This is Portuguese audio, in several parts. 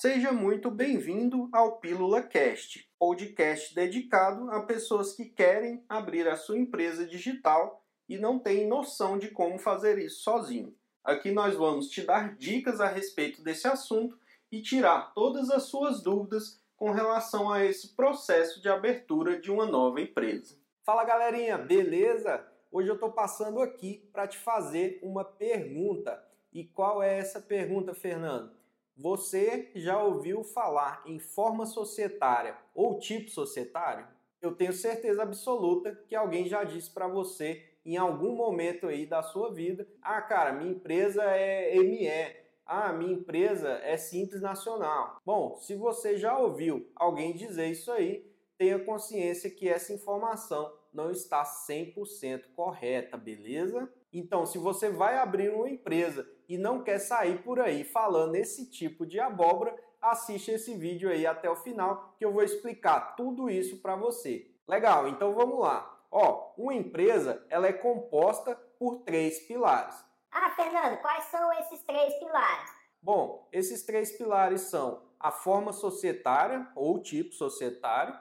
Seja muito bem-vindo ao Pílula Cast, podcast dedicado a pessoas que querem abrir a sua empresa digital e não têm noção de como fazer isso sozinho. Aqui nós vamos te dar dicas a respeito desse assunto e tirar todas as suas dúvidas com relação a esse processo de abertura de uma nova empresa. Fala galerinha, beleza? Hoje eu estou passando aqui para te fazer uma pergunta. E qual é essa pergunta, Fernando? Você já ouviu falar em forma societária ou tipo societário? Eu tenho certeza absoluta que alguém já disse para você em algum momento aí da sua vida: "Ah, cara, minha empresa é ME. Ah, minha empresa é Simples Nacional". Bom, se você já ouviu alguém dizer isso aí, tenha consciência que essa informação não está 100% correta, beleza? Então, se você vai abrir uma empresa e não quer sair por aí falando esse tipo de abóbora, assiste esse vídeo aí até o final que eu vou explicar tudo isso para você. Legal, então vamos lá. Ó, uma empresa ela é composta por três pilares. Ah, Fernando, quais são esses três pilares? Bom, esses três pilares são a forma societária ou tipo societário,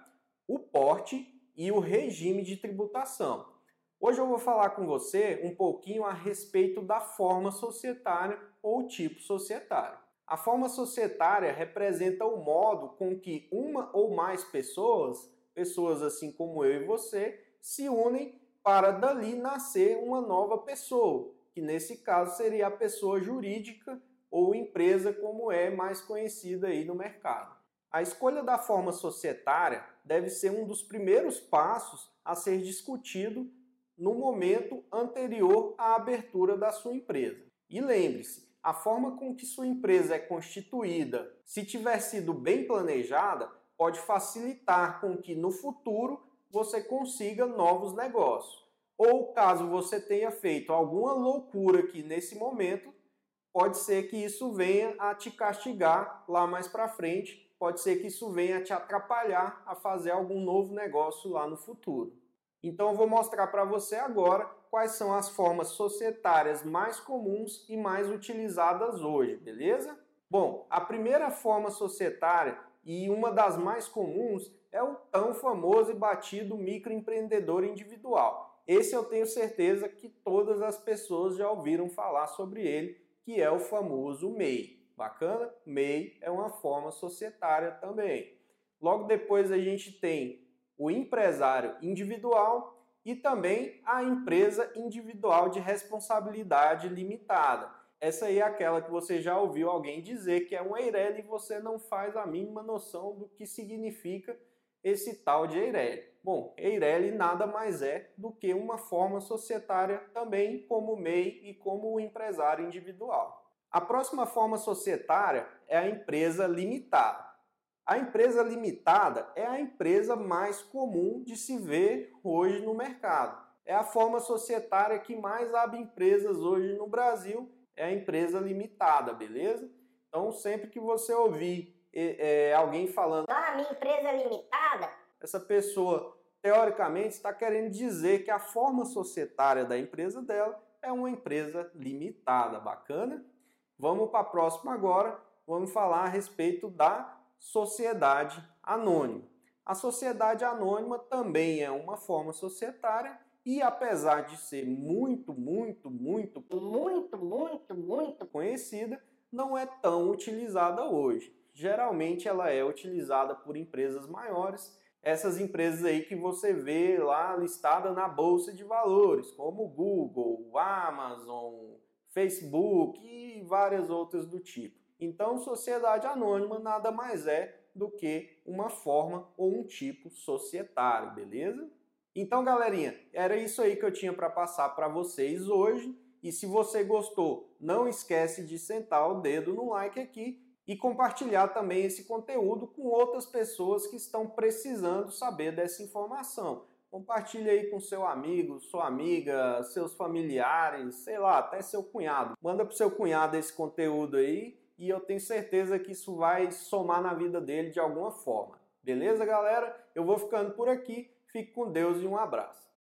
o porte e o regime de tributação. Hoje eu vou falar com você um pouquinho a respeito da forma societária ou tipo societário. A forma societária representa o modo com que uma ou mais pessoas, pessoas assim como eu e você, se unem para dali nascer uma nova pessoa, que nesse caso seria a pessoa jurídica ou empresa como é mais conhecida aí no mercado. A escolha da forma societária deve ser um dos primeiros passos a ser discutido no momento anterior à abertura da sua empresa. E lembre-se, a forma com que sua empresa é constituída, se tiver sido bem planejada, pode facilitar com que no futuro você consiga novos negócios. Ou caso você tenha feito alguma loucura aqui nesse momento, pode ser que isso venha a te castigar lá mais para frente, pode ser que isso venha a te atrapalhar a fazer algum novo negócio lá no futuro. Então eu vou mostrar para você agora quais são as formas societárias mais comuns e mais utilizadas hoje, beleza? Bom, a primeira forma societária e uma das mais comuns é o tão famoso e batido microempreendedor individual. Esse eu tenho certeza que todas as pessoas já ouviram falar sobre ele, que é o famoso MEI. Bacana? MEI é uma forma societária também. Logo depois a gente tem o empresário individual e também a empresa individual de responsabilidade limitada. Essa aí é aquela que você já ouviu alguém dizer que é um EIRELI e você não faz a mínima noção do que significa esse tal de EIRELI. Bom, EIRELI nada mais é do que uma forma societária também como MEI e como empresário individual. A próxima forma societária é a empresa limitada. A empresa limitada é a empresa mais comum de se ver hoje no mercado. É a forma societária que mais abre empresas hoje no Brasil, é a empresa limitada, beleza? Então, sempre que você ouvir é, alguém falando, ah, minha empresa é limitada, essa pessoa, teoricamente, está querendo dizer que a forma societária da empresa dela é uma empresa limitada. Bacana? Vamos para a próxima agora. Vamos falar a respeito da sociedade anônima. A sociedade anônima também é uma forma societária e apesar de ser muito, muito, muito, muito, muito, muito conhecida, não é tão utilizada hoje. Geralmente ela é utilizada por empresas maiores, essas empresas aí que você vê lá listada na bolsa de valores, como Google, Amazon, Facebook e várias outras do tipo. Então, sociedade anônima nada mais é do que uma forma ou um tipo societário, beleza? Então, galerinha, era isso aí que eu tinha para passar para vocês hoje. E se você gostou, não esquece de sentar o dedo no like aqui e compartilhar também esse conteúdo com outras pessoas que estão precisando saber dessa informação. Compartilhe aí com seu amigo, sua amiga, seus familiares, sei lá, até seu cunhado. Manda pro seu cunhado esse conteúdo aí e eu tenho certeza que isso vai somar na vida dele de alguma forma. Beleza, galera? Eu vou ficando por aqui. Fique com Deus e um abraço.